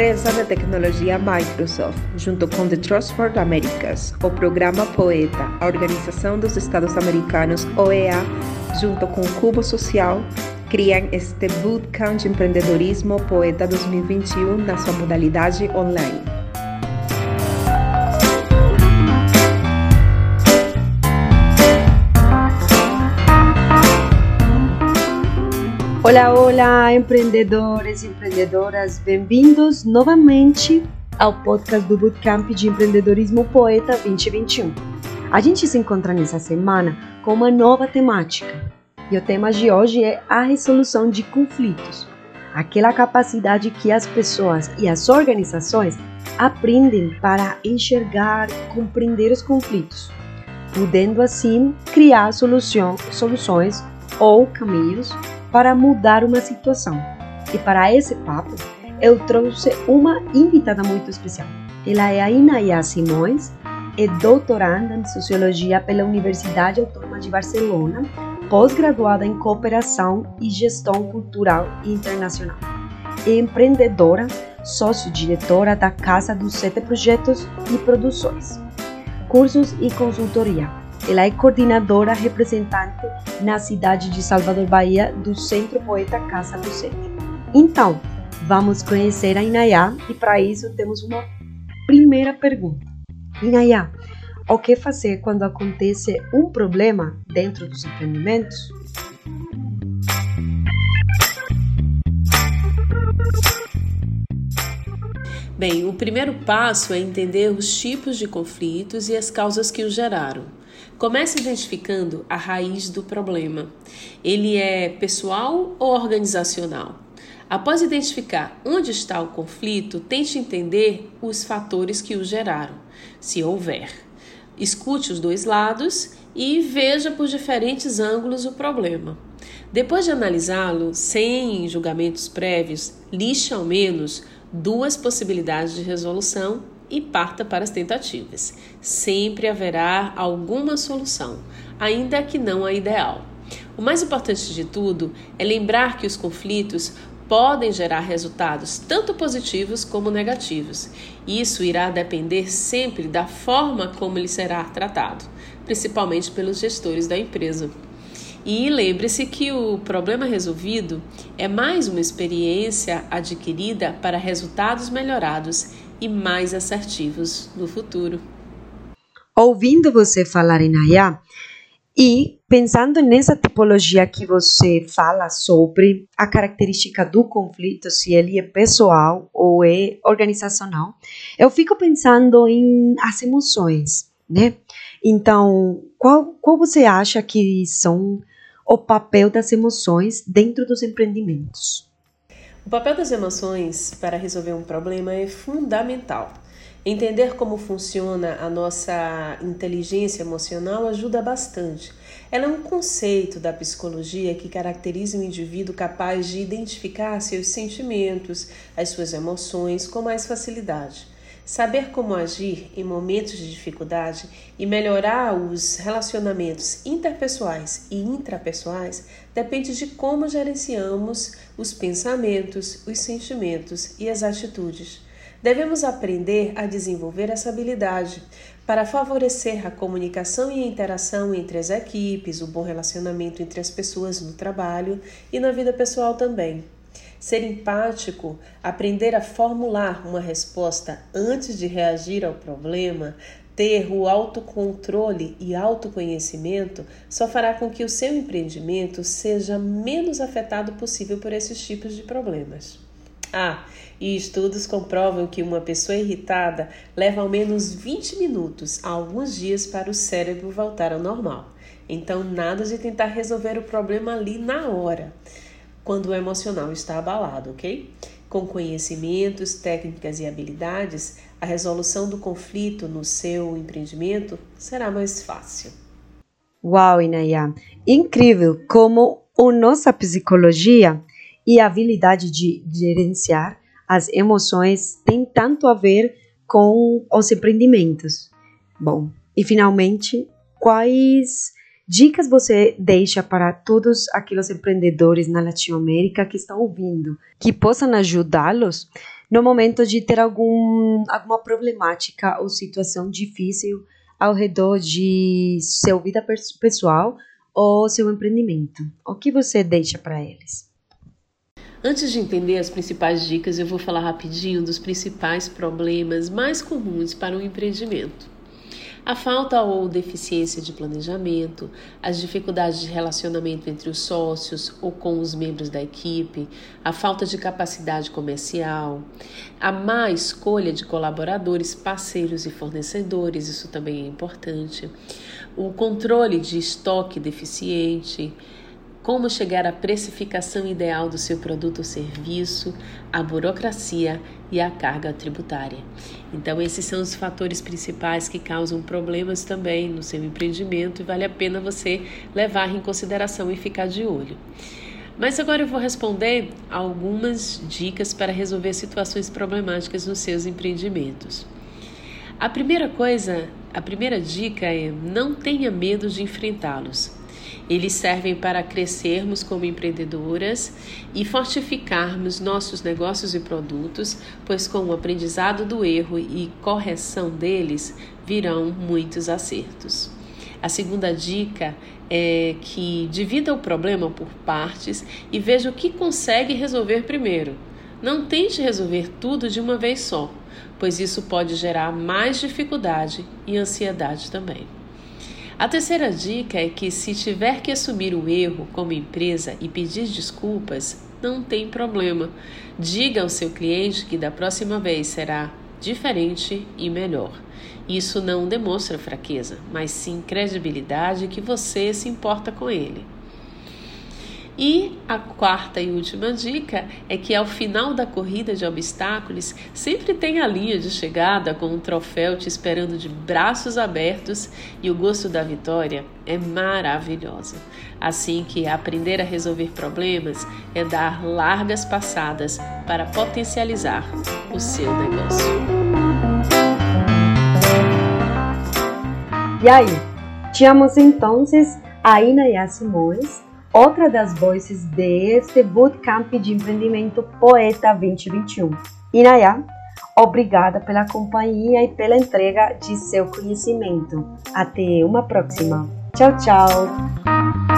Empresa de tecnologia Microsoft, junto com The Trust for the Americas, o programa Poeta, a Organização dos Estados Americanos, OEA, junto com o Cubo Social, criam este Bootcamp de Empreendedorismo Poeta 2021 na sua modalidade online. Olá, olá, empreendedores e empreendedoras, bem-vindos novamente ao podcast do Bootcamp de Empreendedorismo Poeta 2021. A gente se encontra nessa semana com uma nova temática. E o tema de hoje é a resolução de conflitos, aquela capacidade que as pessoas e as organizações aprendem para enxergar, compreender os conflitos, podendo assim criar solução, soluções ou caminhos para mudar uma situação. E para esse papo, eu trouxe uma invitada muito especial. Ela é a Inaya Simões, é doutoranda em Sociologia pela Universidade Autônoma de Barcelona, pós-graduada em Cooperação e Gestão Cultural Internacional. É empreendedora, sócio-diretora da Casa dos Sete Projetos e Produções, cursos e consultoria ela é coordenadora representante na cidade de Salvador, Bahia, do Centro Poeta Casa do. Então, vamos conhecer a Inayá e para isso temos uma primeira pergunta. Inayá, o que fazer quando acontece um problema dentro dos empreendimentos? Bem, o primeiro passo é entender os tipos de conflitos e as causas que os geraram. Comece identificando a raiz do problema. Ele é pessoal ou organizacional? Após identificar onde está o conflito, tente entender os fatores que o geraram, se houver. Escute os dois lados e veja por diferentes ângulos o problema. Depois de analisá-lo, sem julgamentos prévios, liste ao menos duas possibilidades de resolução e parta para as tentativas. Sempre haverá alguma solução, ainda que não a ideal. O mais importante de tudo é lembrar que os conflitos podem gerar resultados tanto positivos como negativos. Isso irá depender sempre da forma como ele será tratado, principalmente pelos gestores da empresa. E lembre-se que o problema resolvido é mais uma experiência adquirida para resultados melhorados e mais assertivos no futuro. Ouvindo você falar em Ayá e pensando nessa tipologia que você fala sobre a característica do conflito, se ele é pessoal ou é organizacional, eu fico pensando em as emoções, né? Então, qual, qual você acha que são o papel das emoções dentro dos empreendimentos? O papel das emoções para resolver um problema é fundamental. Entender como funciona a nossa inteligência emocional ajuda bastante. Ela é um conceito da psicologia que caracteriza um indivíduo capaz de identificar seus sentimentos, as suas emoções com mais facilidade. Saber como agir em momentos de dificuldade e melhorar os relacionamentos interpessoais e intrapessoais depende de como gerenciamos os pensamentos, os sentimentos e as atitudes. Devemos aprender a desenvolver essa habilidade para favorecer a comunicação e a interação entre as equipes, o bom relacionamento entre as pessoas no trabalho e na vida pessoal também. Ser empático, aprender a formular uma resposta antes de reagir ao problema, ter o autocontrole e autoconhecimento só fará com que o seu empreendimento seja menos afetado possível por esses tipos de problemas. Ah, e estudos comprovam que uma pessoa irritada leva ao menos 20 minutos a alguns dias para o cérebro voltar ao normal. Então, nada de tentar resolver o problema ali na hora quando o emocional está abalado, ok? Com conhecimentos, técnicas e habilidades, a resolução do conflito no seu empreendimento será mais fácil. Uau, Inaya! Incrível como a nossa psicologia e a habilidade de gerenciar as emoções tem tanto a ver com os empreendimentos. Bom, e finalmente, quais dicas você deixa para todos aqueles empreendedores na Latinoamérica que estão ouvindo, que possam ajudá-los no momento de ter algum, alguma problemática ou situação difícil ao redor de sua vida pessoal ou seu empreendimento. O que você deixa para eles? Antes de entender as principais dicas, eu vou falar rapidinho dos principais problemas mais comuns para um empreendimento. A falta ou deficiência de planejamento, as dificuldades de relacionamento entre os sócios ou com os membros da equipe, a falta de capacidade comercial, a má escolha de colaboradores, parceiros e fornecedores, isso também é importante, o controle de estoque deficiente, como chegar à precificação ideal do seu produto ou serviço, a burocracia e a carga tributária. Então, esses são os fatores principais que causam problemas também no seu empreendimento e vale a pena você levar em consideração e ficar de olho. Mas agora eu vou responder algumas dicas para resolver situações problemáticas nos seus empreendimentos. A primeira coisa, a primeira dica é não tenha medo de enfrentá-los. Eles servem para crescermos como empreendedoras e fortificarmos nossos negócios e produtos, pois com o aprendizado do erro e correção deles virão muitos acertos. A segunda dica é que divida o problema por partes e veja o que consegue resolver primeiro. Não tente resolver tudo de uma vez só, pois isso pode gerar mais dificuldade e ansiedade também. A terceira dica é que, se tiver que assumir o erro como empresa e pedir desculpas, não tem problema. Diga ao seu cliente que da próxima vez será diferente e melhor. Isso não demonstra fraqueza, mas sim credibilidade que você se importa com ele. E a quarta e última dica é que ao final da corrida de obstáculos sempre tem a linha de chegada com um troféu te esperando de braços abertos e o gosto da vitória é maravilhoso. Assim que aprender a resolver problemas é dar largas passadas para potencializar o seu negócio. E aí, tínhamos então a Ina Simões outra das vozes deste bootcamp de empreendimento Poeta 2021. Inaya, obrigada pela companhia e pela entrega de seu conhecimento. Até uma próxima. Tchau, tchau.